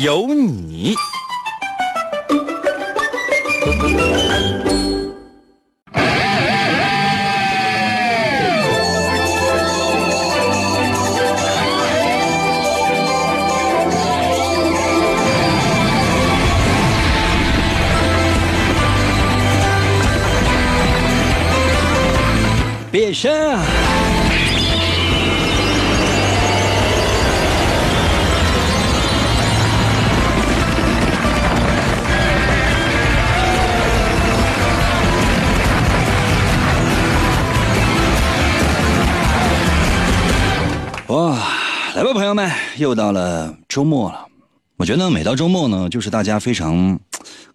有你。变身啊！朋友们，又到了周末了。我觉得每到周末呢，就是大家非常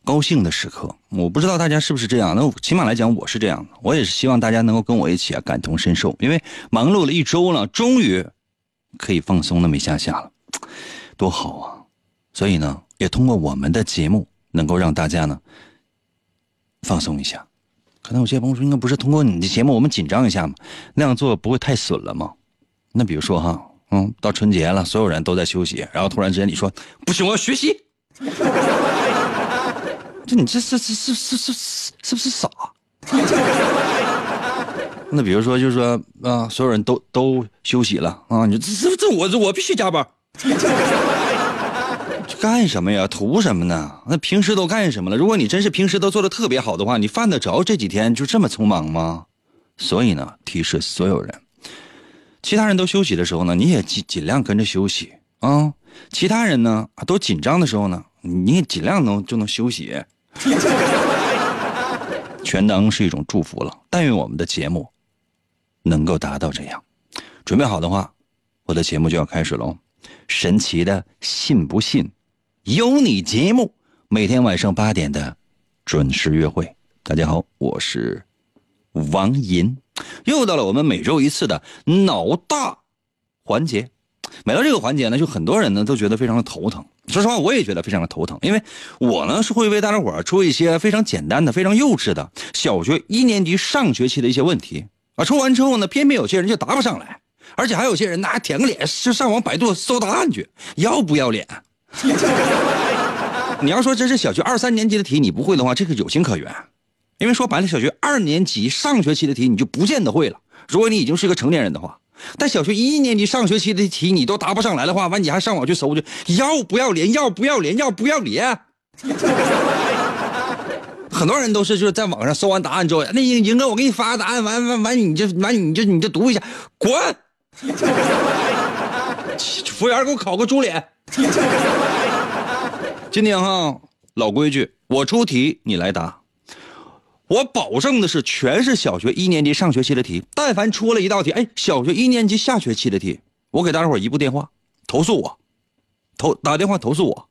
高兴的时刻。我不知道大家是不是这样，那起码来讲，我是这样的。我也是希望大家能够跟我一起啊，感同身受。因为忙碌了一周了，终于可以放松那么一下下了，多好啊！所以呢，也通过我们的节目，能够让大家呢放松一下。可能有些朋友说，应该不是通过你的节目，我们紧张一下嘛？那样做不会太损了吗？那比如说哈，嗯，到春节了，所有人都在休息，然后突然之间你说不行，我要学习，这你这是是是是是是不是傻？那比如说就是说啊，所有人都都休息了啊，你这这这我我必须加班，干什么呀？图什么呢？那平时都干什么了？如果你真是平时都做的特别好的话，你犯得着这几天就这么匆忙吗？所以呢，提示所有人。其他人都休息的时候呢，你也尽尽量跟着休息啊。其他人呢都紧张的时候呢，你也尽量能就能休息。全当是一种祝福了。但愿我们的节目能够达到这样。准备好的话，我的节目就要开始喽。神奇的信不信？有你节目，每天晚上八点的准时约会。大家好，我是王银。又到了我们每周一次的脑大环节，每到这个环节呢，就很多人呢都觉得非常的头疼。说实话，我也觉得非常的头疼，因为我呢是会为大家伙出一些非常简单的、非常幼稚的小学一年级上学期的一些问题啊。出完之后呢，偏偏有些人就答不上来，而且还有些人拿舔个脸就上网百度搜答案去，要不要脸？你要说这是小学二三年级的题，你不会的话，这个有情可原。因为说白了，小学二年级上学期的题你就不见得会了。如果你已经是个成年人的话，但小学一年级上学期的题你都答不上来的话，完你还上网去搜去，要不要脸？要不要脸？要不要脸？很多人都是就是在网上搜完答案之后，那英英哥我给你发个答案，完完完你就完你就你就读一下，滚！服务员给我烤个猪脸。今天哈老规矩，我出题你来答。我保证的是，全是小学一年级上学期的题。但凡出了一道题，哎，小学一年级下学期的题，我给大家伙一部电话，投诉我，投打电话投诉我，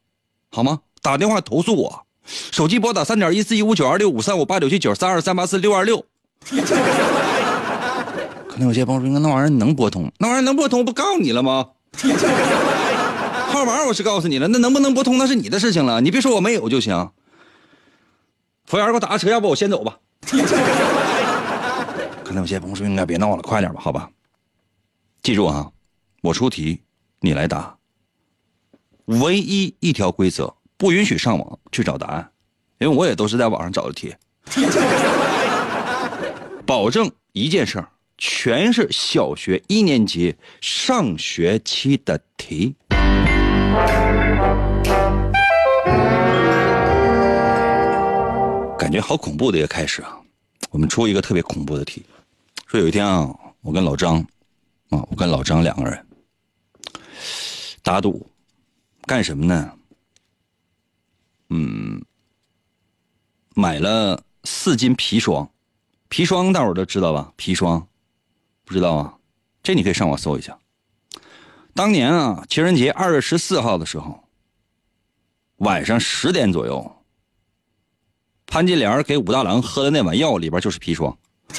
好吗？打电话投诉我，手机拨打三点一四一五九二六五三五八九七九三二三八四六二六。可能有些朋友说，那玩意儿能拨通？那玩意儿能拨通？不告你了吗？号码我是告诉你了，那能不能拨通那是你的事情了，你别说我没有就行。服务员，给我打个车，要不我先走吧。可能有些朋友说应该别闹了，快点吧，好吧。记住啊，我出题，你来答。唯一一条规则，不允许上网去找答案，因为我也都是在网上找的题。保证一件事儿，全是小学一年级上学期的题。觉好恐怖的一个开始啊！我们出一个特别恐怖的题，说有一天啊，我跟老张，啊，我跟老张两个人打赌，干什么呢？嗯，买了四斤砒霜，砒霜大伙都知道吧？砒霜不知道啊？这你可以上网搜一下。当年啊，情人节二月十四号的时候，晚上十点左右，潘金莲给武大郎喝的那碗药里边就是砒霜。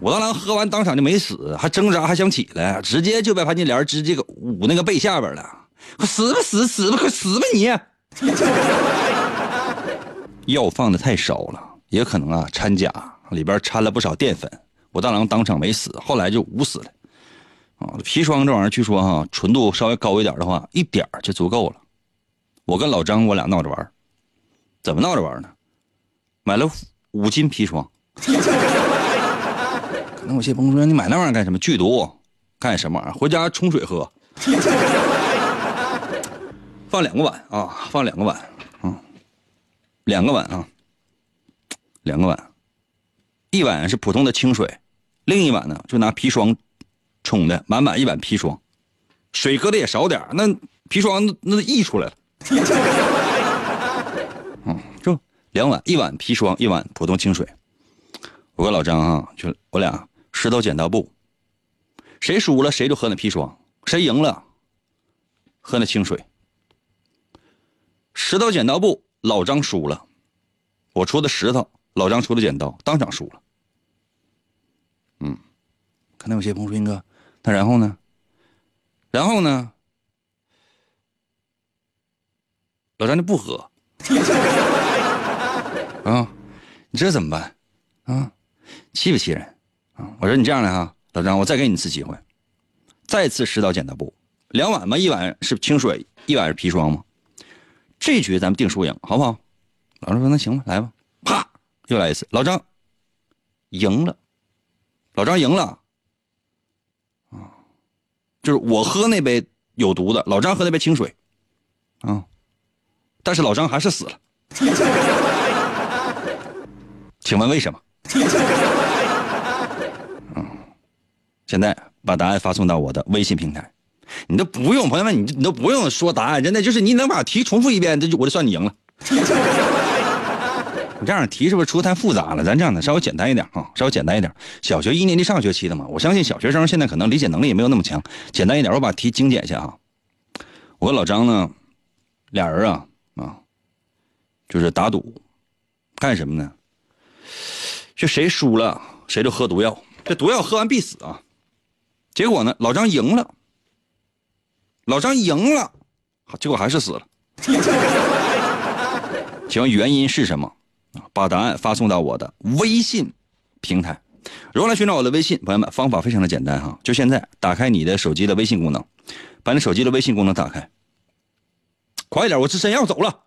武大郎喝完当场就没死，还挣扎还想起来，直接就被潘金莲直接捂那个背下边了。快死吧死死吧快死吧你！药放的太少了，也可能啊掺假，里边掺了不少淀粉。武大郎当场没死，后来就捂死了。啊，砒霜这玩意儿据说哈纯度稍微高一点的话，一点就足够了。我跟老张我俩闹着玩怎么闹着玩呢？买了五斤砒霜。可能有些朋友说你买那玩意儿干什么？剧毒，干什么玩意儿？回家冲水喝。放两个碗啊，放两个碗，嗯，两个碗啊，两个碗，一碗是普通的清水，另一碗呢就拿砒霜冲的，满满一碗砒霜，水搁的也少点那砒霜那那溢出来了。两碗，一碗砒霜，一碗普通清水。我跟老张啊，就我俩石头剪刀布，谁输了谁就喝那砒霜，谁赢了喝那清水。石头剪刀布，老张输了，我出的石头，老张出的剪刀，当场输了。嗯，可能有些朋友说：“英哥，那然后呢？然后呢？老张就不喝 啊？你这怎么办啊？气不气人啊？我说你这样的哈，老张，我再给你一次机会，再次石头剪刀布，两碗嘛，一碗是清水，一碗是砒霜嘛。”这局咱们定输赢，好不好？老张说：“那行吧，来吧。”啪，又来一次。老张赢了，老张赢了。啊，就是我喝那杯有毒的，老张喝那杯清水。啊，但是老张还是死了。请问为什么？嗯，现在把答案发送到我的微信平台。你都不用，朋友们，你你都不用说答案，真的就是你能把题重复一遍，这就我就算你赢了。你这样题是不是出太复杂了？咱这样的稍微简单一点啊，稍微简单一点。小学一年级上学期的嘛，我相信小学生现在可能理解能力也没有那么强，简单一点，我把题精简一下啊。我跟老张呢，俩人啊啊，就是打赌，干什么呢？就谁输了谁就喝毒药，这毒药喝完必死啊。结果呢，老张赢了。老张赢了，结果还是死了。请问原因是什么？把答案发送到我的微信平台。如何来寻找我的微信？朋友们，方法非常的简单哈，就现在打开你的手机的微信功能，把你手机的微信功能打开。快点，我这真要走了。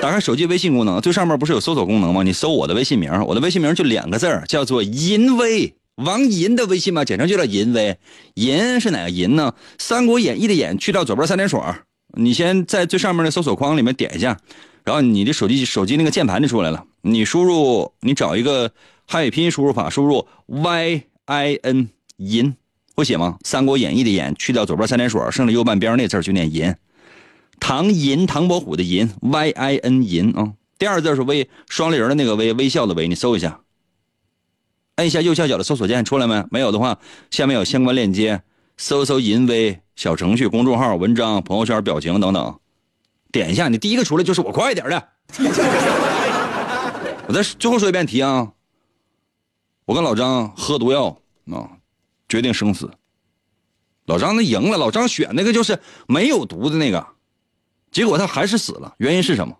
打开手机微信功能，最上面不是有搜索功能吗？你搜我的微信名，我的微信名就两个字叫做“淫威”。王银的微信嘛，简称就叫银威。银是哪个银呢？《三国演义》的演去掉左边三点水你先在最上面的搜索框里面点一下，然后你的手机手机那个键盘就出来了。你输入，你找一个汉语拼音输入法，输入 y i n 银，会写吗？《三国演义》的演去掉左边三点水剩下右半边那字就念银。唐银，唐伯虎的银，y i n 银啊。第二个字是微，双立人的那个微，微笑的微，你搜一下。按一下右下角的搜索键，出来没？没有的话，下面有相关链接，搜搜“淫威”小程序、公众号、文章、朋友圈、表情等等，点一下，你第一个出来就是我，快点的。我再最后说一遍题啊，我跟老张喝毒药啊，决定生死。老张那赢了，老张选那个就是没有毒的那个，结果他还是死了。原因是什么？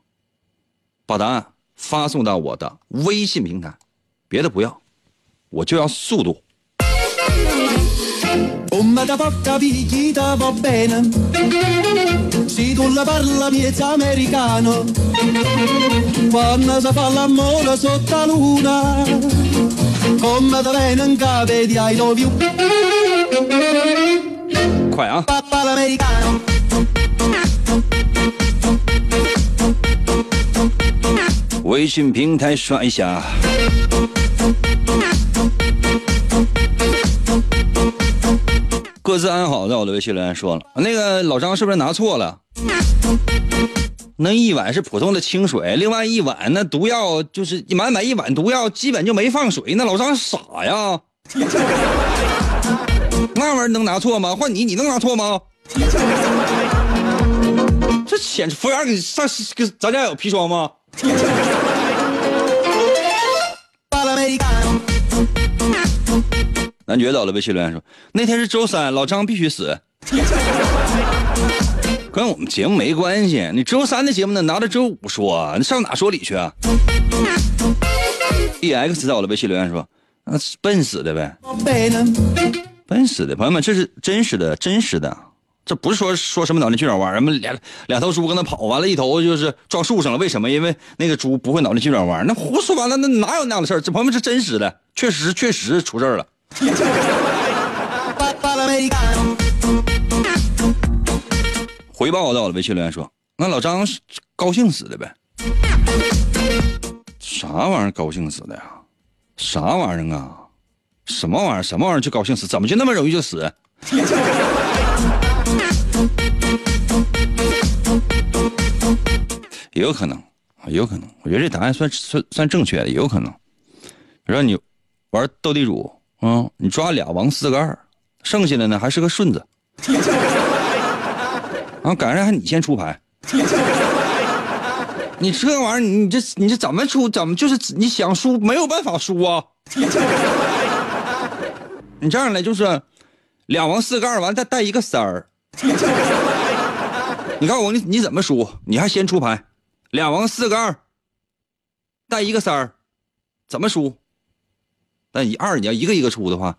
把答案发送到我的微信平台。别的不要。我就要速度。快啊微信平台刷一下。各自安好，在我的微信留言说了，那个老张是不是拿错了？那一碗是普通的清水，另外一碗那毒药就是满满一碗毒药，基本就没放水。那老张傻呀？那玩意儿能拿错吗？换你，你能拿错吗？先服务员给上给咱家有砒霜吗？男爵到了，微信留言说：“那天是周三，老张必须死。”跟我们节目没关系，你周三的节目呢，拿到周五说，你上哪说理去啊？E X 在我的微信留言说：“那笨死的呗，笨死的。”朋友们，这是真实的，真实的，这不是说说什么脑筋急转弯，什么两两头猪跟那跑，完了，一头就是撞树上了。为什么？因为那个猪不会脑筋急转弯，那胡说完了，那哪有那样的事儿？这朋友们是真实的，确实确实出事儿了。回报到了，微信留言说：“那老张是高兴死的呗？啥玩意儿高兴死的呀？啥玩意儿啊？什么玩意儿？什么玩意儿就高兴死？怎么就那么容易就死？也有可能，也有可能。我觉得这答案算算算正确的，也有可能。让你玩斗地主。”嗯，你抓俩王四个二，剩下的呢还是个顺子，啊，赶上还你先出牌，你这玩意儿，你这你这怎么出？怎么就是你想输没有办法输啊？你这样来就是俩王四个二，完再带一个三儿，你告诉我你你怎么输？你还先出牌，俩王四个二，带一个三儿，怎么输？那一二你要一个一个出的话，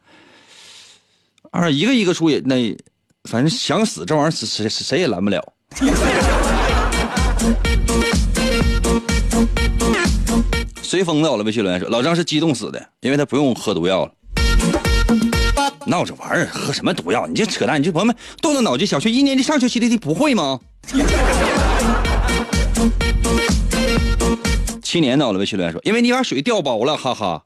二一个一个出也那，反正想死这玩意儿谁谁谁也拦不了。随风到了，微信留言说：“老张是激动死的，因为他不用喝毒药了。”闹着玩儿喝什么毒药？你这扯淡！你这朋友们动动脑筋，小学一年级上学期的题不会吗？七年到了，微信留言说：“因为你把水调薄了，哈哈。”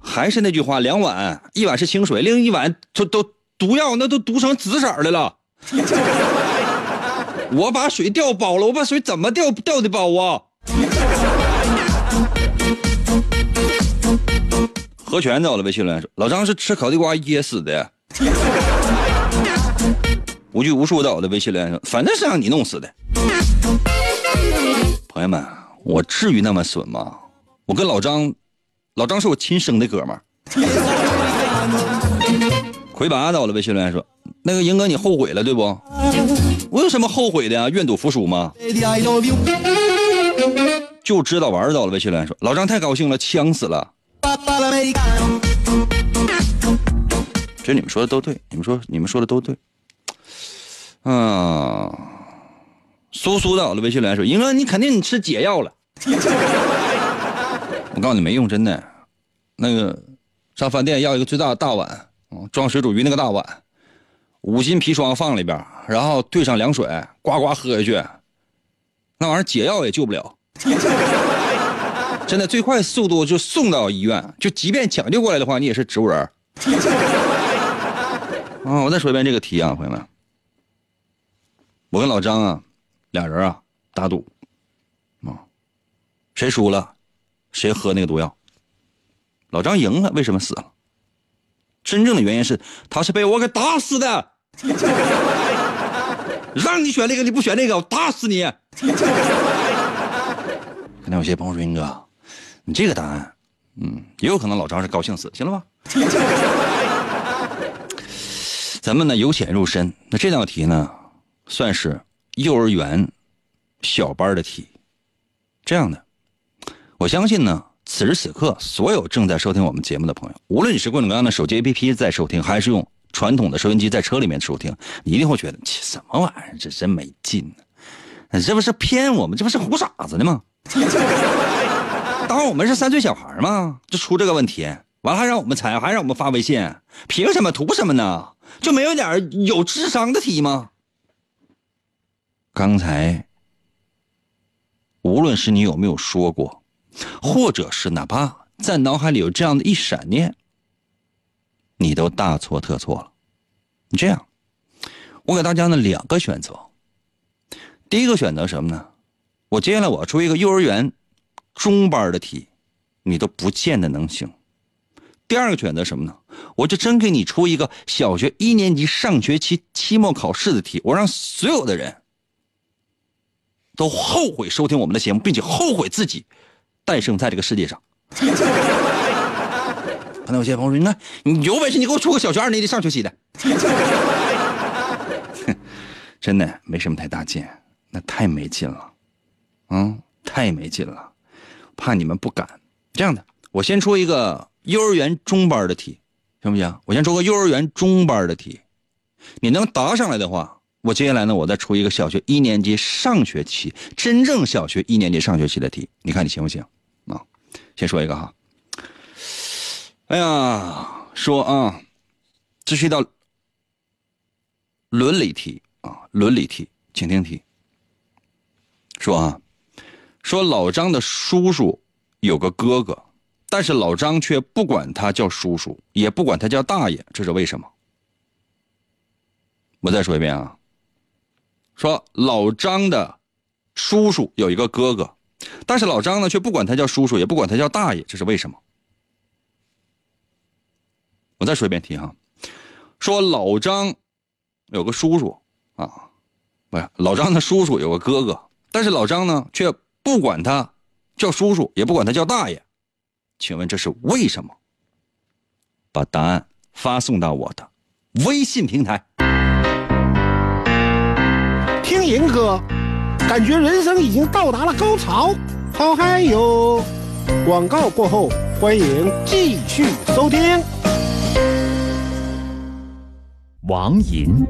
还是那句话，两碗，一碗是清水，另一碗都都毒药，那都毒成紫色的了。我把水调包了，我把水怎么调调的包啊？何泉走了，微信留言说：“老张是吃烤地瓜噎死的。”无拘无束的我的微信留言说：“反正是让你弄死的。”朋友们，我至于那么损吗？我跟老张。老张是我亲生的哥们儿。魁拔到了，微信留言说：“那个英哥，你后悔了对不？我有什么后悔的呀？愿赌服输吗？就知道玩到了。”微信留言说：“老张太高兴了，呛死了。”这你们说的都对，你们说你们说的都对。嗯，苏苏到了，微信来说：“英哥，你肯定你吃解药了。”我告诉你没用，真的，那个上饭店要一个最大的大碗，装水煮鱼那个大碗，五斤砒霜放里边，然后兑上凉水，呱呱喝下去，那玩意儿解药也救不了，真的最快速度就送到医院，就即便抢救过来的话，你也是植物人。啊，我再说一遍这个题啊，朋友们，我跟老张啊，俩人啊打赌，啊，谁输了？谁喝那个毒药？老张赢了，为什么死了？真正的原因是他是被我给打死的。让你选那个，你不选那个，我打死你！可能有些朋友说：“英哥，你这个答案，嗯，也有可能老张是高兴死，行了吧？” 咱们呢由浅入深，那这道题呢算是幼儿园小班的题，这样的。我相信呢，此时此刻，所有正在收听我们节目的朋友，无论你是各种各样的手机 APP 在收听，还是用传统的收音机在车里面收听，你一定会觉得，什么玩意儿，这真没劲呢！这不是骗我们，这不是唬傻子呢吗？当我们是三岁小孩吗？就出这个问题，完了还让我们猜，还让我们发微信，凭什么？图什么呢？就没有点有智商的题吗？刚才，无论是你有没有说过。或者是哪怕在脑海里有这样的一闪念，你都大错特错了。你这样，我给大家呢两个选择。第一个选择什么呢？我接下来我要出一个幼儿园中班的题，你都不见得能行。第二个选择什么呢？我就真给你出一个小学一年级上学期期末考试的题，我让所有的人都后悔收听我们的节目，并且后悔自己诞生在这个世界上。可能有些朋友说：“你看，你有本事你给我出个小学二年级上学期的。”真的没什么太大劲，那太没劲了，嗯，太没劲了，怕你们不敢。这样的，我先出一个幼儿园中班的题，行不行？我先出个幼儿园中班的题，你能答上来的话，我接下来呢，我再出一个小学一年级上学期真正小学一年级上学期的题，你看你行不行？啊，先说一个哈。哎呀，说啊，这是一道伦理题。啊，伦理题，请听题。说啊，说老张的叔叔有个哥哥，但是老张却不管他叫叔叔，也不管他叫大爷，这是为什么？我再说一遍啊。说老张的叔叔有一个哥哥，但是老张呢却不管他叫叔叔，也不管他叫大爷，这是为什么？我再说一遍题哈。说老张有个叔叔。啊，不是老张的叔叔有个哥哥，但是老张呢却不管他叫叔叔，也不管他叫大爷，请问这是为什么？把答案发送到我的微信平台。银哥，感觉人生已经到达了高潮，好嗨哟！广告过后，欢迎继续收听。王银。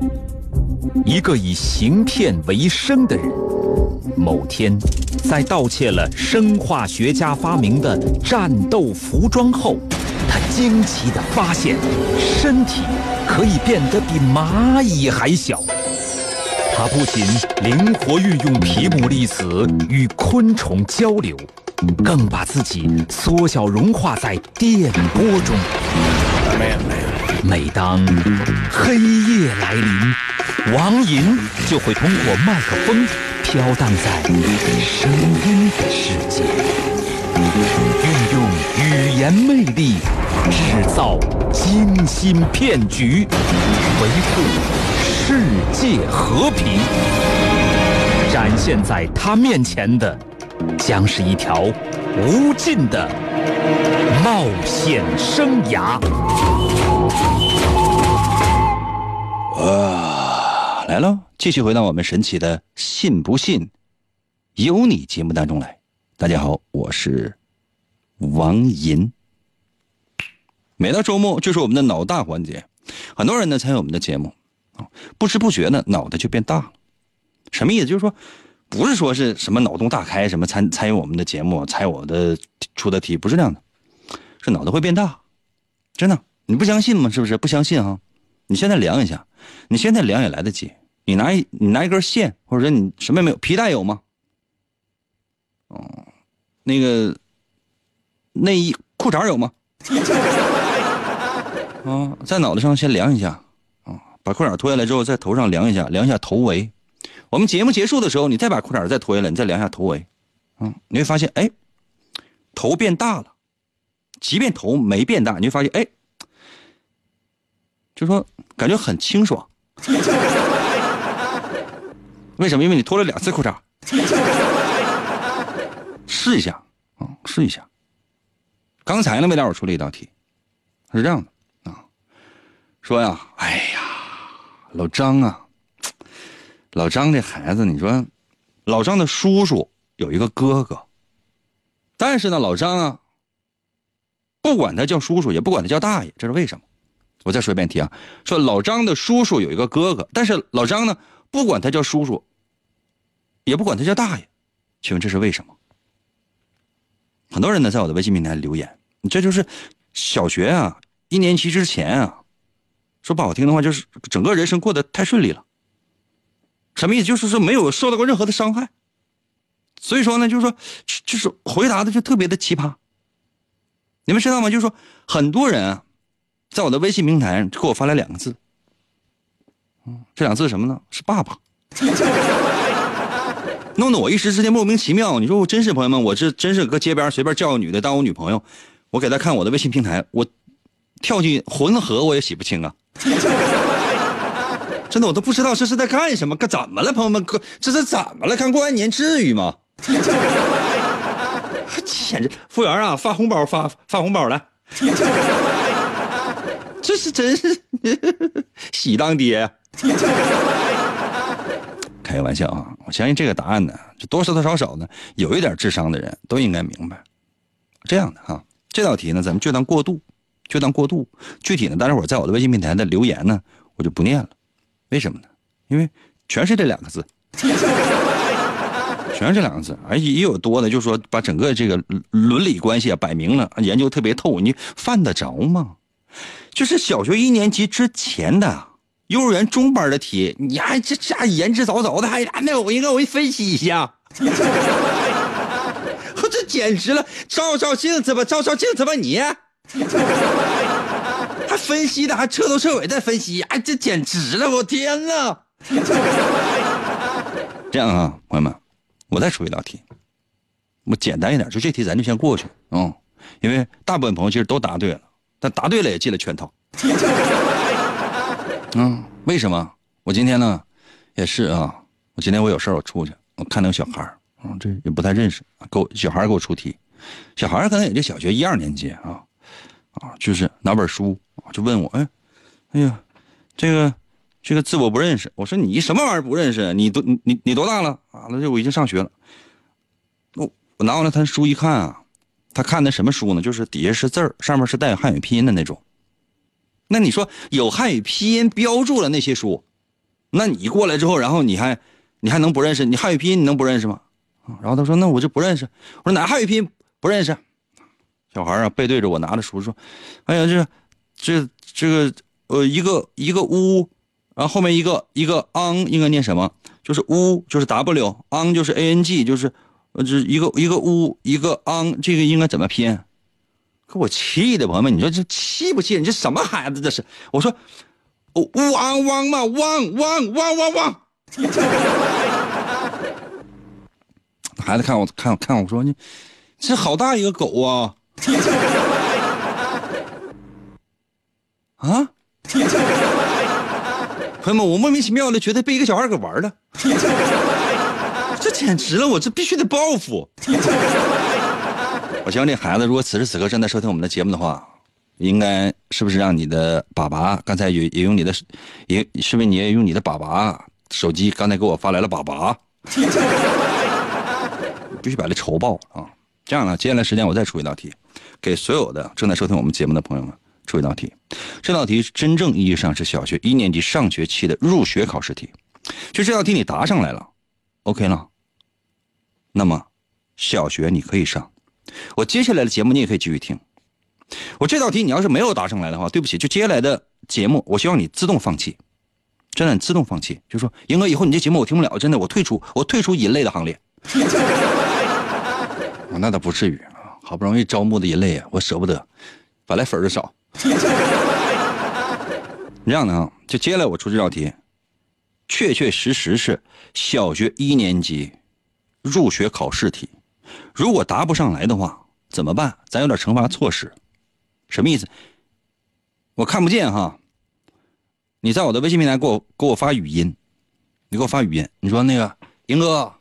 一个以行骗为生的人，某天，在盗窃了生化学家发明的战斗服装后，他惊奇地发现，身体可以变得比蚂蚁还小。他不仅灵活运用皮姆粒子与昆虫交流，更把自己缩小融化在电波中。每当黑夜来临，王银就会通过麦克风飘荡在声音的世界，运用语言魅力制造精心骗局，维护世界和平。展现在他面前的，将是一条无尽的冒险生涯。啊，来了！继续回到我们神奇的“信不信由你”节目当中来。大家好，我是王银。每到周末就是我们的脑大环节，很多人呢参与我们的节目啊，不知不觉呢脑袋就变大了。什么意思？就是说，不是说是什么脑洞大开，什么参参与我们的节目，猜我的出的题，不是这样的，是脑袋会变大，真的。你不相信吗？是不是？不相信啊？你现在量一下。你现在量也来得及，你拿一你拿一根线，或者说你什么也没有，皮带有吗？哦，那个内衣裤衩有吗？啊，在脑袋上先量一下，把裤衩脱下来之后，在头上量一下，量一下头围。我们节目结束的时候，你再把裤衩再脱下来，你再量一下头围，嗯，你会发现，哎，头变大了。即便头没变大，你会发现，哎。就说感觉很清爽，为什么？因为你脱了两次裤衩。试一下啊，试一下。刚才呢，为大伙出了一道题，是这样的啊，说呀，哎呀，老张啊，老张这孩子，你说，老张的叔叔有一个哥哥，但是呢，老张啊，不管他叫叔叔，也不管他叫大爷，这是为什么？我再说一遍题啊，说老张的叔叔有一个哥哥，但是老张呢，不管他叫叔叔，也不管他叫大爷，请问这是为什么？很多人呢在我的微信平台留言，这就是小学啊一年级之前啊，说不好听的话就是整个人生过得太顺利了，什么意思？就是说没有受到过任何的伤害，所以说呢，就是说就是回答的就特别的奇葩。你们知道吗？就是说很多人。在我的微信平台上给我发来两个字，嗯，这两个字什么呢？是爸爸，弄得我一时之间莫名其妙。你说我真是朋友们，我这真是搁街边随便叫个女的当我女朋友，我给她看我的微信平台，我跳进浑河我也洗不清啊。真的我都不知道这是在干什么，干怎么了，朋友们？哥，这是怎么了？刚过完年至于吗？简直，服务员啊，发红包发发红包来。这是真是喜当爹。开个玩笑啊！我相信这个答案呢，就多多少少呢，有一点智商的人都应该明白。这样的哈，这道题呢，咱们就当过渡，就当过渡。具体呢，大家伙在我的微信平台的留言呢，我就不念了。为什么呢？因为全是这两个字，全是这两个字。而且也有多的，就是说把整个这个伦理关系啊摆明了，研究特别透，你犯得着吗？就是小学一年级之前的。幼儿园中班的题，你还这这言之凿凿的，还那我应该我给你分析一下。我这简直了，照照镜子吧，照照镜子吧，你 还分析的，还彻头彻尾在分析，哎，这简直了，我天哪！这样啊，朋友们，我再出一道题，我简单一点，就这题咱就先过去，嗯，因为大部分朋友其实都答对了，但答对了也进了圈套。嗯，为什么？我今天呢，也是啊。我今天我有事我出去，我看那个小孩嗯，这也不太认识，给我小孩给我出题，小孩可能也就小学一二年级啊，啊，就是拿本书就问我，哎，哎呀，这个这个字我不认识。我说你什么玩意儿不认识？你都你你多大了？啊，那就我已经上学了。我我拿过来他书一看啊，他看的什么书呢？就是底下是字儿，上面是带有汉语拼音的那种。那你说有汉语拼音标注了那些书，那你过来之后，然后你还你还能不认识？你汉语拼音你能不认识吗？然后他说：“那我就不认识。”我说：“哪汉语拼音不认识？”小孩啊，背对着我拿着书说：“哎呀，这这这个呃，一个一个乌，然后后面一个一个昂，应该念什么？就是乌，就是 w，昂就是 a n g，就是呃，这一个一个乌，一个昂，这个应该怎么拼？”给我气的朋友们，你说这气不气？你这什么孩子？这是我说，汪汪嘛，汪汪汪汪汪！孩子看我看看我说你，这好大一个狗啊！啊！朋友们，我莫名其妙的觉得被一个小孩给玩了，这简直了！我这必须得报复。我希望这孩子，如果此时此刻正在收听我们的节目的话，应该是不是让你的爸爸刚才也也用你的，也是不是你也用你的爸爸手机刚才给我发来了爸爸，必须把这仇报啊！这样呢，接下来时间我再出一道题，给所有的正在收听我们节目的朋友们出一道题。这道题真正意义上是小学一年级上学期的入学考试题，就这道题你答上来了，OK 了，那么小学你可以上。我接下来的节目你也可以继续听。我这道题你要是没有答上来的话，对不起，就接下来的节目，我希望你自动放弃，真的你自动放弃，就说英哥以后你这节目我听不了，真的我退出，我退出银类的行列。那倒不至于啊，好不容易招募的银类啊，我舍不得，本来粉就少。这样的啊，就接下来我出这道题，确确实实是小学一年级入学考试题。如果答不上来的话，怎么办？咱有点惩罚措施，什么意思？我看不见哈。你在我的微信平台给我给我发语音，你给我发语音，你说那个英哥，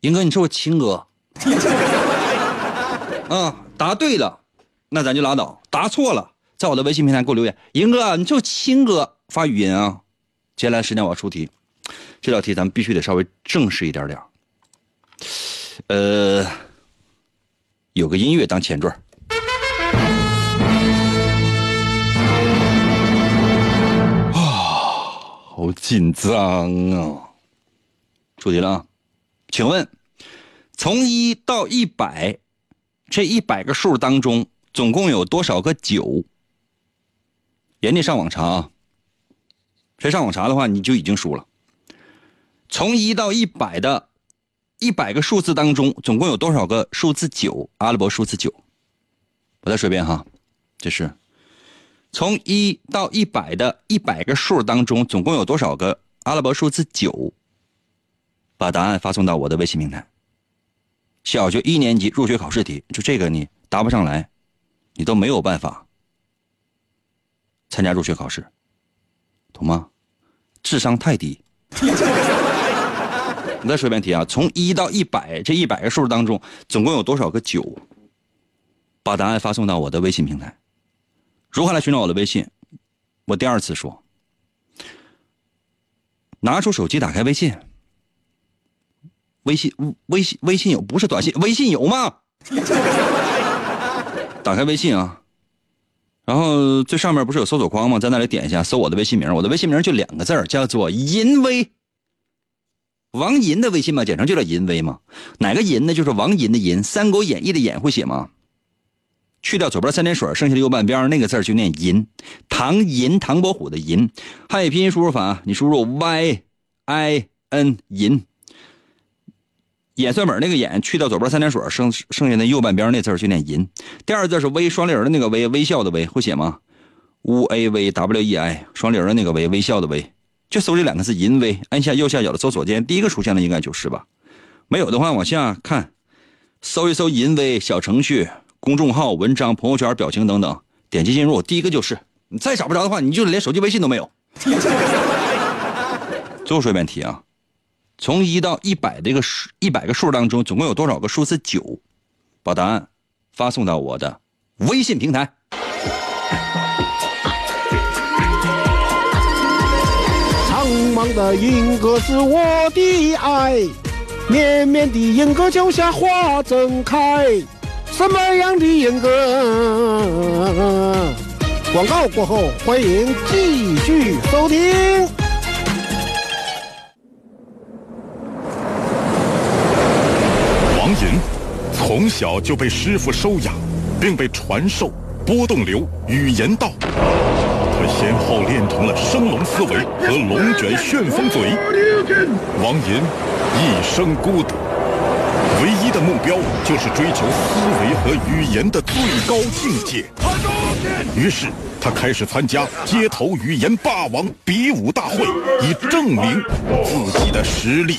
英哥，你是我亲哥。啊，答对了，那咱就拉倒；答错了，在我的微信平台给我留言，英哥，你就亲哥，发语音啊。接下来时间我要出题，这道题咱们必须得稍微正式一点点。呃，有个音乐当前缀啊，好紧张啊！出题了啊，请问，从一到一百，这一百个数当中，总共有多少个九？人家上网查啊，谁上网查的话，你就已经输了。从一到一百的。一百个数字当中，总共有多少个数字九？阿拉伯数字九。我再说一遍哈，这是从一到一百的一百个数当中，总共有多少个阿拉伯数字九？把答案发送到我的微信平台。小学一年级入学考试题，就这个你答不上来，你都没有办法参加入学考试，懂吗？智商太低。我再说一遍题啊，从一到一百这一百个数当中，总共有多少个九？把答案发送到我的微信平台。如何来寻找我的微信？我第二次说，拿出手机，打开微信。微信微信微信有不是短信，微信有吗？打开微信啊，然后最上面不是有搜索框吗？在那里点一下，搜我的微信名。我的微信名就两个字叫做银威。王银的微信嘛，简称就叫银威嘛。哪个银呢？就是王银的银，《三国演义》的演会写吗？去掉左边三点水，剩下的右半边那个字就念银。唐银，唐伯虎的银。汉语拼音输入法，你输入 y i n 银。演算本那个演去掉左边三点水，剩剩下那右半边那字就念银。第二字是微双立人的那个微，微笑的微，会写吗？w a v w e i 双立人的那个微，微笑的微。就搜这两个字“淫威”，按下右下角的搜索键，第一个出现的应该就是吧？没有的话，往下看，搜一搜“淫威”小程序、公众号、文章、朋友圈、表情等等，点击进入，第一个就是。你再找不着的话，你就连手机微信都没有。最后说一遍题啊，从一到一百这个数，一百个数当中，总共有多少个数字九？把答案发送到我的微信平台。苍茫的银河是我的爱，绵绵的银河脚下花正开。什么样的银河？广告过后，欢迎继续收听。从小就被师傅收养，并被传授波动流语言道。他先后练成了升龙思维和龙卷旋风嘴。王银一生孤独，唯一的目标就是追求思维和语言的最高境界。于是他开始参加街头语言霸王比武大会，以证明自己的实力。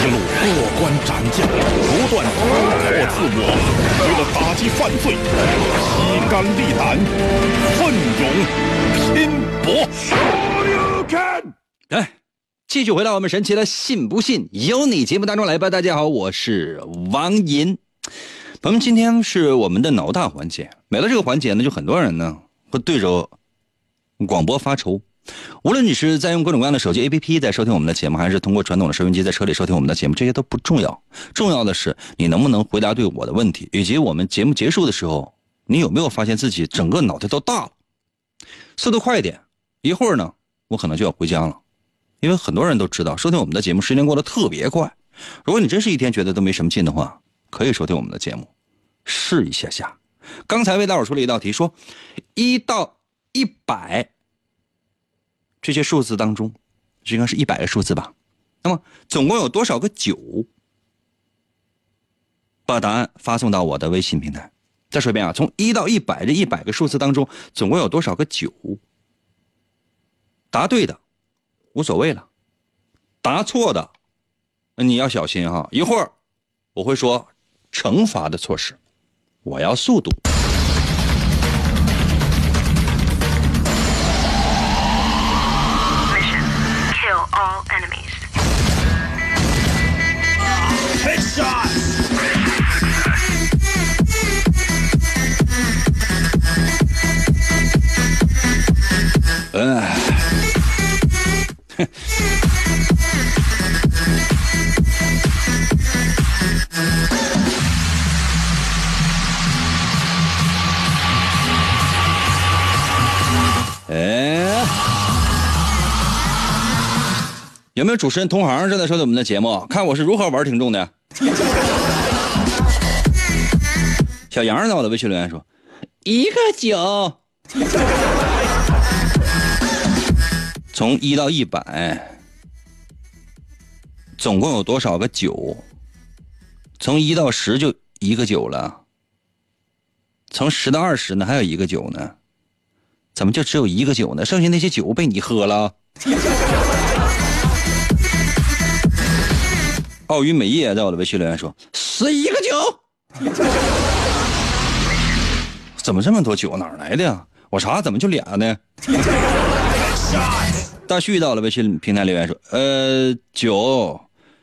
一路过关斩将，不断突破自我，为了打击犯罪，披肝沥胆，奋勇拼搏。来，继续回到我们神奇的“信不信由你”节目当中来吧。大家好，我是王银。朋友们，今天是我们的脑大环节。每到这个环节呢，就很多人呢会对着广播发愁。无论你是在用各种各样的手机 APP 在收听我们的节目，还是通过传统的收音机在车里收听我们的节目，这些都不重要。重要的是你能不能回答对我的问题，以及我们节目结束的时候，你有没有发现自己整个脑袋都大了？速度快一点，一会儿呢，我可能就要回家了。因为很多人都知道，收听我们的节目时间过得特别快。如果你真是一天觉得都没什么劲的话，可以收听我们的节目，试一下下。刚才为大伙出了一道题，说一到一百。这些数字当中，这应该是一百个数字吧？那么总共有多少个九？把答案发送到我的微信平台。再说一遍啊，从一到一百这一百个数字当中，总共有多少个九？答对的无所谓了，答错的你要小心哈！一会儿我会说惩罚的措施，我要速度。有没有主持人同行正在收听我们的节目？看我是如何玩听众的。小杨在我的微信留言说：“一个九。”从一到一百，总共有多少个九？从一到十就一个九了，从十到二十呢还有一个九呢，怎么就只有一个九呢？剩下那些酒被你喝了。奥运美业在我的微信留言说十一个九，怎么这么多九？哪来的呀？我查怎么就俩呢？大旭到了微信平台留言说，呃，九、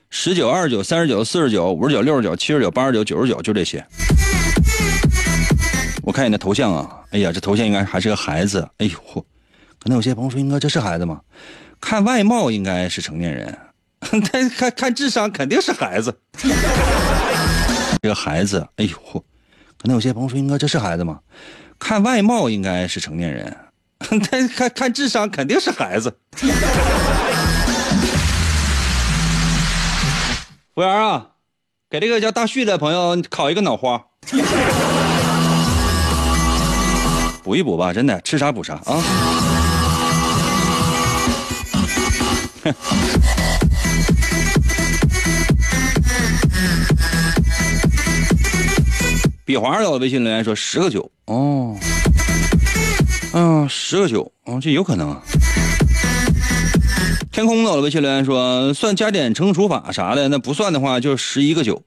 十九、二十九、三十九、四十九、五十九、六十九、七十九、八十九、九十九，就这些。我看你的头像啊，哎呀，这头像应该还是个孩子。哎呦，可能有些朋友说，应该这是孩子吗？看外貌应该是成年人。看看看智商肯定是孩子，这个孩子，哎呦，可能有些朋友说，应该这是孩子吗？看外貌应该是成年人，看看看智商肯定是孩子。服务员啊，给这个叫大旭的朋友烤一个脑花，补一补吧，真的吃啥补啥啊。哼。笔划到微信留言说十个九哦，嗯，十个九哦，这有可能啊。天空到了微信留言说算加减乘除法啥的，那不算的话就十一个九。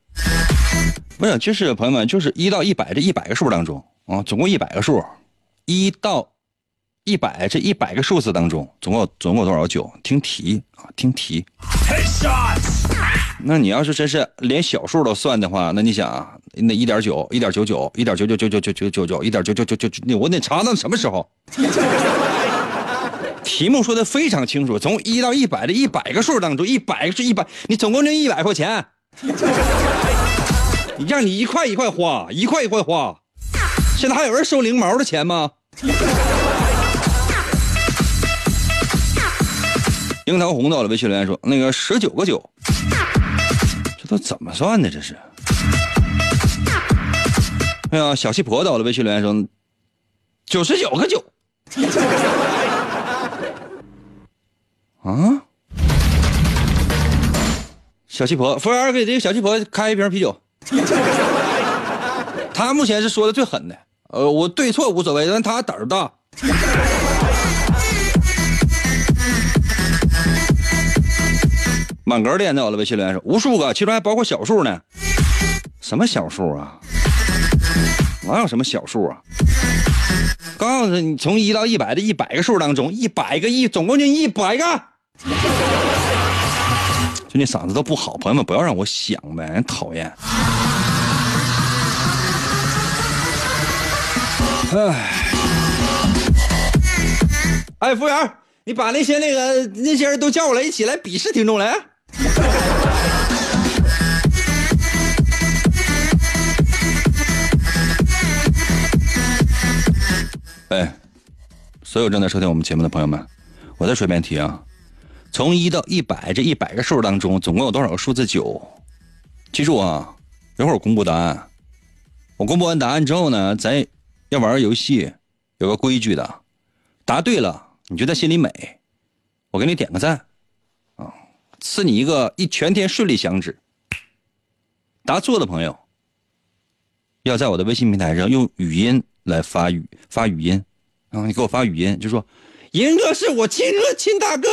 不是，就是朋友们，就是一到一百这一百个数当中啊，总共一百个数，一到一百这一百个数字当中，总共总共多少九？听题啊，听题。那你要是真是连小数都算的话，那你想啊，那一点九、一点九九、一点九九九九九九九九、一点九九九九九，我得查到什么时候？题目说的非常清楚，从一到一百的一百个数当中，一百个是一百，你总共就一百块钱，你让你一块一块花，一块一块花。现在还有人收零毛的钱吗？樱桃红到了，微信留言说那个十九个九。这都怎么算的？这是。哎呀，小气婆到了，微信留言说九十九个九。啊！小气婆，服务员给这个小气婆开一瓶啤酒。他目前是说的最狠的，呃，我对错无所谓，但他胆儿大。满格连到了微信留言说无数个，其中还包括小数呢。什么小数啊？哪有什么小数啊？告诉你，从一到一百的一百个数当中，一百个亿，总共就一百个。就你嗓子都不好，朋友们不要让我想呗，讨厌。哎，哎，服务员，你把那些那个那些人都叫过来，一起来鄙视听众来。哎，所有正在收听我们节目的朋友们，我再说一遍题啊，从一到一百这一百个数当中，总共有多少个数字九？记住啊，一会儿公布答案。我公布完答案之后呢，咱要玩游戏，有个规矩的，答对了你就在心里美，我给你点个赞。啊赐你一个一全天顺利响指。答错的朋友，要在我的微信平台上用语音来发语发语音，啊，你给我发语音，就说银哥是我亲哥亲大哥，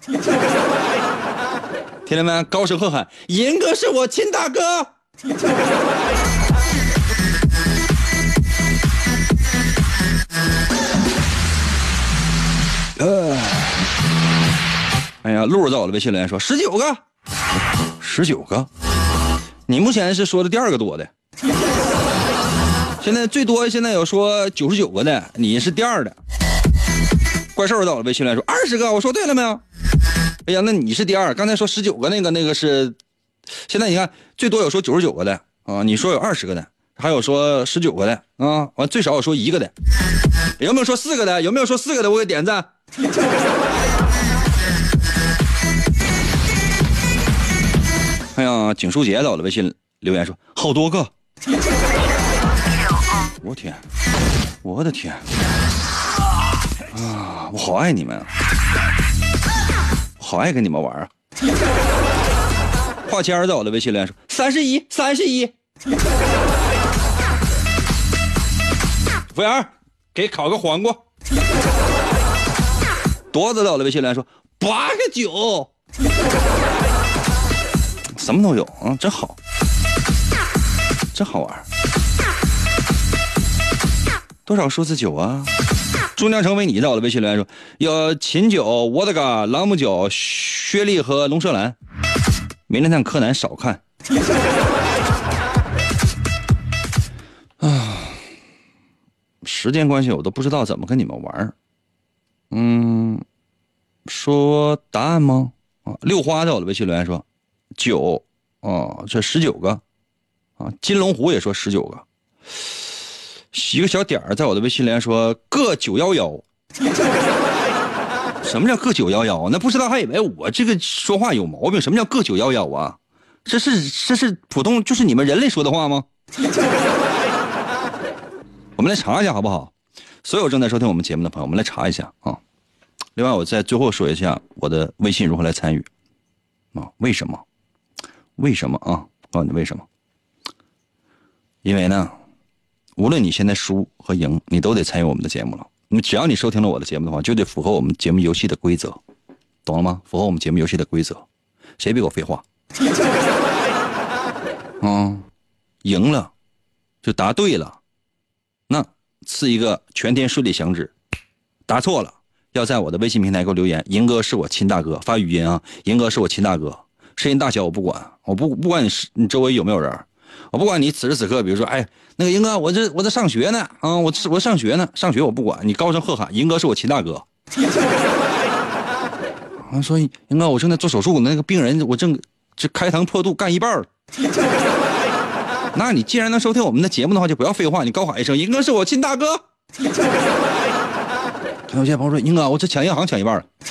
听见没？高声喝喊，银哥是我亲大哥。呃。哎呀，路在我的微信留言说十九个，十九个，你目前是说的第二个多的，现在最多现在有说九十九个的，你是第二的。怪兽到我的微信来说二十个，我说对了没有？哎呀，那你是第二，刚才说十九个那个那个是，现在你看最多有说九十九个的啊，你说有二十个的，还有说十九个的啊，完最少有说一个的，有没有说四个的？有没有说四个的？我给点赞。哎呀，景书杰到了，微信留言说好多个。我天，我的天啊！我好爱你们，好爱跟你们玩啊！花钱在我的微信里说三十一，三十一。服务员，给烤个黄瓜。多子在我的微信里说八个九，什么都有啊，真好，真好玩。多少数字九啊？终将成为你在我的微信留言说有琴酒、我的个、朗姆酒、雪莉和龙舌兰。名侦探柯南少看。啊，时间关系，我都不知道怎么跟你们玩嗯，说答案吗？啊，六花在我的微信留言说九，哦，这十九个，啊，金龙湖也说十九个，一个小点儿在我的微信留言说各九幺幺。什么叫各九幺幺？那不知道还以为我这个说话有毛病。什么叫各九幺幺啊？这是这是普通就是你们人类说的话吗？我们来查一下好不好？所有正在收听我们节目的朋友，我们来查一下啊。另外，我再最后说一下我的微信如何来参与啊？为什么？为什么啊？告诉你为什么？因为呢，无论你现在输和赢，你都得参与我们的节目了。你只要你收听了我的节目的话，就得符合我们节目游戏的规则，懂了吗？符合我们节目游戏的规则，谁别给我废话？嗯，赢了就答对了，那赐一个全天顺利响指；答错了，要在我的微信平台给我留言。赢哥是我亲大哥，发语音啊！赢哥是我亲大哥，声音大小我不管，我不不管你是你周围有没有人。我不管你此时此刻，比如说，哎，那个英哥，我这我在上学呢，啊，我我上学呢，上学我不管你高声喝喊，英哥是我亲大哥。啊，说英哥，我正在做手术，那个病人我正这开膛破肚干一半。那你既然能收听我们的节目的话，就不要废话，你高喊一声，英哥是我亲大哥。有些朋友说，英哥，我这抢银行抢一半了。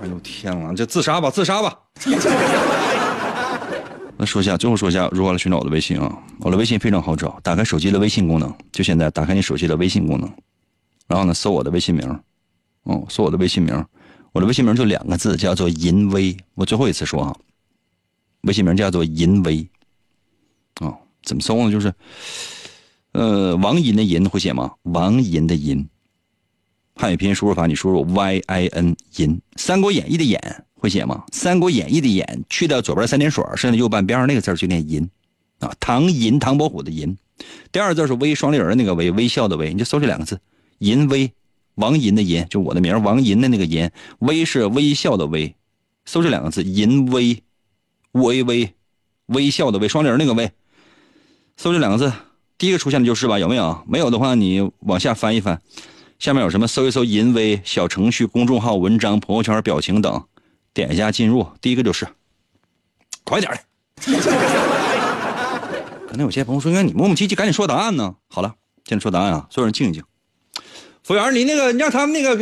哎呦天啊，这自杀吧，自杀吧。那说一下，最后说一下如何来寻找我的微信啊？我的微信非常好找，打开手机的微信功能，就现在打开你手机的微信功能，然后呢，搜我的微信名，哦，搜我的微信名，我的微信名就两个字，叫做淫威。我最后一次说啊，微信名叫做淫威，啊，怎么搜呢？就是，呃，王银的银会写吗？王银的银，汉语拼音输入法你输入 y i n 银，《三国演义》的演。会写吗？《三国演义》的演去掉左边三点水，剩下右半边上那个字就念银，啊，唐银，唐伯虎的银。第二字是微双立人那个微，微笑的微，你就搜这两个字，银微，王银的银，就我的名王银的那个银，微是微笑的微，搜这两个字，银微，微微，微笑的微，双立人那个微，搜这两个字，第一个出现的就是吧？有没有？没有的话，你往下翻一翻，下面有什么？搜一搜银微小程序、公众号、文章、朋友圈、表情等。点一下进入，第一个就是，快点的。可能有些朋友说：“那你磨磨唧唧，赶紧说答案呢。”好了，现在说答案啊！所有人静一静。服务员，你那个，你让他们那个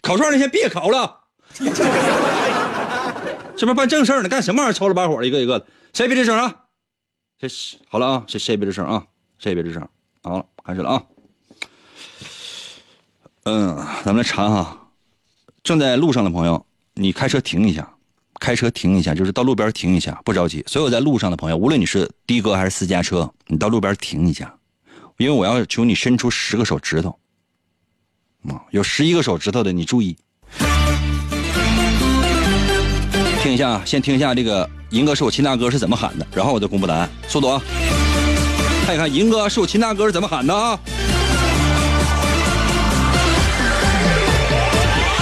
烤串那先别烤了。这边办正事呢，干什么玩意儿？吵了把火，一个一个的，谁别吱声啊？这是好了啊，谁谁别吱声啊？谁也别吱声？好了，开始了啊。嗯，咱们来查哈，正在路上的朋友。你开车停一下，开车停一下，就是到路边停一下，不着急。所有在路上的朋友，无论你是的哥还是私家车，你到路边停一下，因为我要求你伸出十个手指头。啊，有十一个手指头的，你注意。听一下，先听一下这个银哥是我亲大哥是怎么喊的，然后我再公布答案。速度啊！看一看银哥是我亲大哥是怎么喊的啊！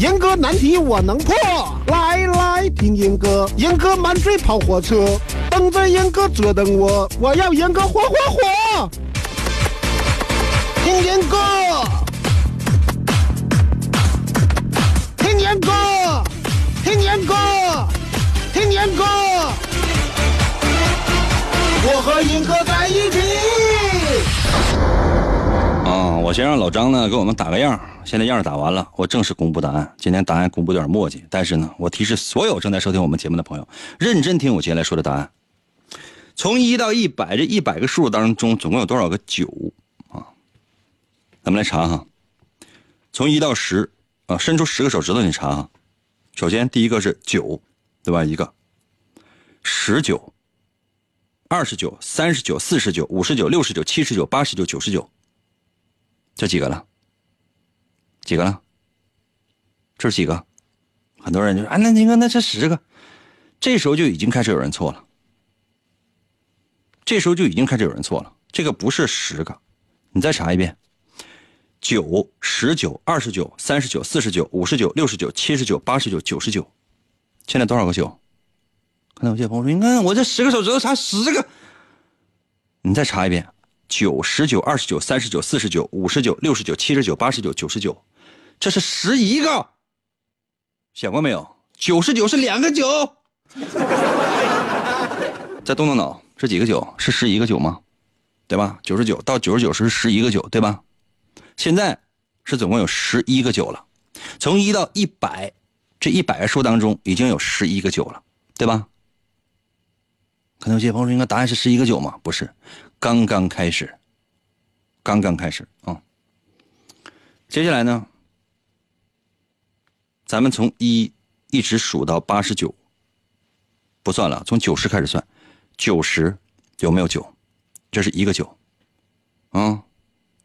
严哥难题我能破，来来听严哥，严哥满嘴跑火车，等着严哥折腾我，我要严哥火火火，听严哥，听严哥，听严哥，听严哥，我和严哥在一起。啊，我先让老张呢给我们打个样，现在样打完了，我正式公布答案。今天答案公布有点磨叽，但是呢，我提示所有正在收听我们节目的朋友，认真听我接下来说的答案。从一到一百这一百个数当中，总共有多少个九啊？咱们来查哈。从一到十啊，伸出十个手指头你查哈。首先第一个是九，对吧？一个，十九、二十九、三十九、四十九、五十九、六十九、七十九、八十九、九十九。这几个了？几个了？这是几个？很多人就说：“啊，那你看，那这十个。”这时候就已经开始有人错了。这时候就已经开始有人错了。这个不是十个，你再查一遍：九、十九、二十九、三十九、四十九、五十九、六十九、七十九、八十九、九十九。现在多少个九？看到有些朋友说：“你看我这十个手指头查十个。”你再查一遍。九、十九、二十九、三十九、四十九、五十九、六十九、七十九、八十九、九十九，这是十一个，想过没有？九十九是两个九，再动动脑，是几个九是十一个九吗？对吧？九十九到九十九是十一个九，对吧？现在是总共有十一个九了，从一到一百，这一百个数当中已经有十一个九了，对吧？可能有些朋友说，应该答案是十一个九吗？不是。刚刚开始，刚刚开始啊！接下来呢，咱们从一一直数到八十九，不算了，从九十开始算，九十有没有九？这是一个九，啊，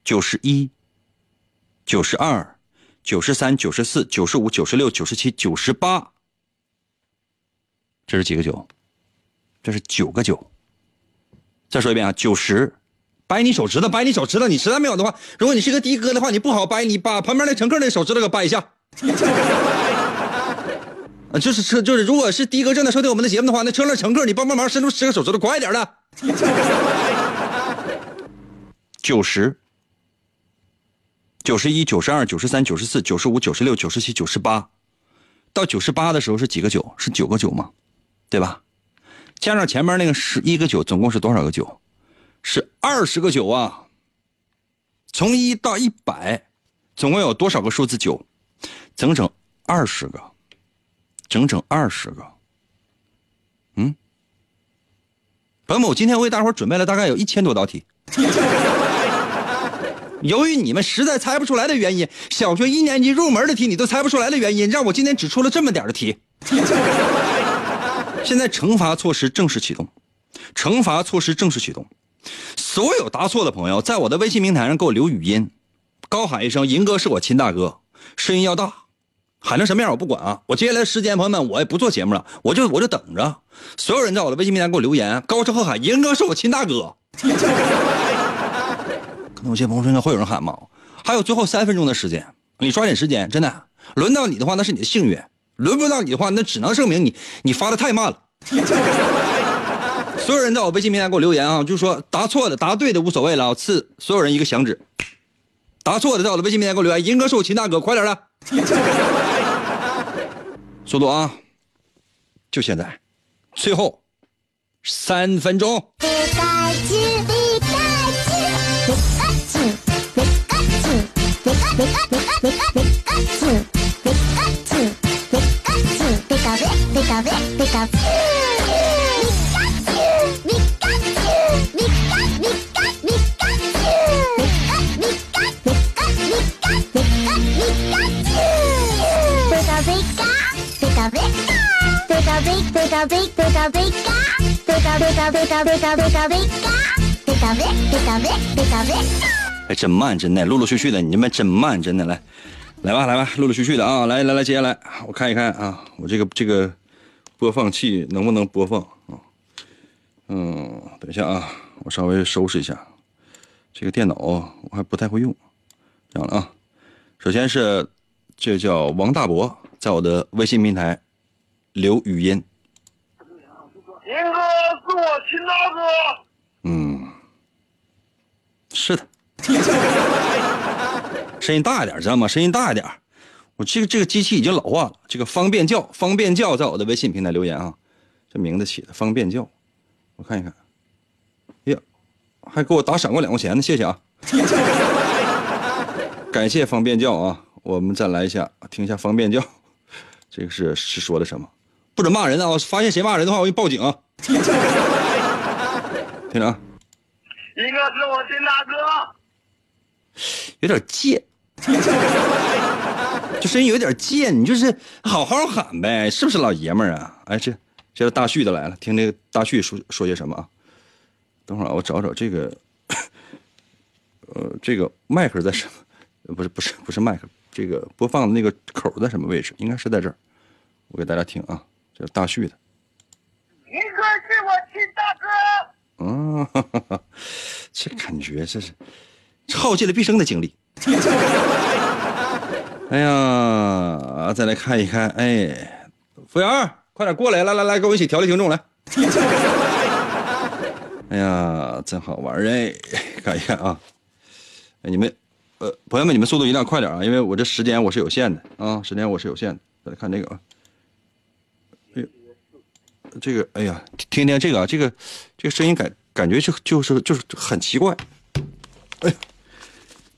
九十一、九十二、九十三、九十四、九十五、九十六、九十七、九十八，这是几个九？这是九个九。再说一遍啊，九十，掰你手指头，掰你手指头。你实在没有的话，如果你是个的哥的话，你不好掰，你把旁边那乘客那手指头给掰一下。啊，就是车，就是如果是的哥正在收听我们的节目的话，那车上乘客你帮帮忙，伸出十个手指头，快点的。九十，九十一，九十二，九十三，九十四，九十五，九十六，九十七，九十八，到九十八的时候是几个九？是九个九吗？对吧？加上前面那个十一个九，总共是多少个九？是二十个九啊！从一到一百，总共有多少个数字九？整整二十个，整整二十个。嗯，本某，今天为大伙准备了大概有一千多道题。由于你们实在猜不出来的原因，小学一年级入门的题你都猜不出来的原因，让我今天只出了这么点的题。现在惩罚措施正式启动，惩罚措施正式启动。所有答错的朋友，在我的微信平台上给我留语音，高喊一声“银哥是我亲大哥”，声音要大，喊成什么样我不管啊！我接下来时间，朋友们，我也不做节目了，我就我就等着。所有人在我的微信平台给我留言，高声喝喊“银哥是我亲大哥”。可能有些朋友说应该会有人喊吗？还有最后三分钟的时间，你抓紧时间，真的。轮到你的话，那是你的幸运。轮不到你的话，那只能证明你你发的太慢了。所有人在我微信平台给我留言啊，就说答错的、答对的无所谓了，赐所有人一个响指。答错的在我的微信平台给我留言，银哥是我亲大哥，快点的，速度啊！就现在，最后三分钟。哎，真慢，真的，陆陆续续的，你们真慢，真的，来，来吧，来吧，陆陆续续的啊，来来来，接下来我看一看啊，我这个这个播放器能不能播放啊？嗯，等一下啊，我稍微收拾一下，这个电脑我还不太会用，这样了啊，首先是这叫王大伯，在我的微信平台留语音。林哥是我亲大哥。嗯，是的，声音大一点，知道吗？声音大一点。我这个这个机器已经老化了。这个方便叫，方便叫，在我的微信平台留言啊，这名字起的方便叫，我看一看。哎呀还给我打赏过两块钱呢，谢谢啊！感谢方便叫啊！我们再来一下，听一下方便叫，这个是是说的什么？不准骂人啊！发现谁骂人的话，我给你报警啊！听着啊，一个是我亲大哥，有点贱，就声音有点贱，你就是好好喊呗，是不是老爷们儿啊？哎，这这大旭的来了，听这个大旭说说些什么啊？等会儿啊我找找这个，呃，这个麦克在什么？呃不是不是不是麦克，这个播放的那个口在什么位置？应该是在这儿。我给大家听啊，这是大旭的。一个是我亲大哥，嗯，哈哈哈，这感觉这是耗尽了毕生的精力。哎呀，再来看一看，哎，服务员，快点过来，来来来，跟我一起调理听众来。哎呀，真好玩儿哎，看一看啊，哎，你们，呃，朋友们，你们速度一定要快点啊，因为我这时间我是有限的啊，时间我是有限的。再来看这个啊，这个，哎呀，听听这个啊，这个，这个声音感感觉就就是就是很奇怪。哎，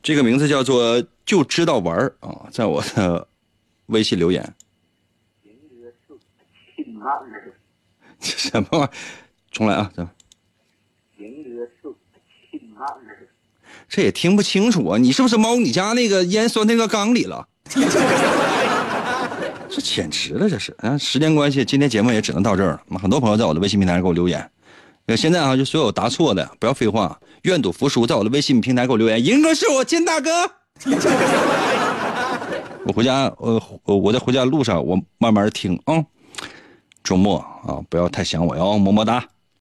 这个名字叫做就知道玩儿啊，在我的 微信留言。这什么玩意儿？重来啊，咱们。这也听不清楚啊！你是不是猫你家那个烟酸那个缸里了？这简直了，这是啊！时间关系，今天节目也只能到这儿了。很多朋友在我的微信平台上给我留言，呃，现在啊，就所有答错的不要废话，愿赌服输，在我的微信平台给我留言。赢哥是我金大哥。我回家，呃，我在回家路上，我慢慢听啊、周末啊，不要太想我哟，么么哒。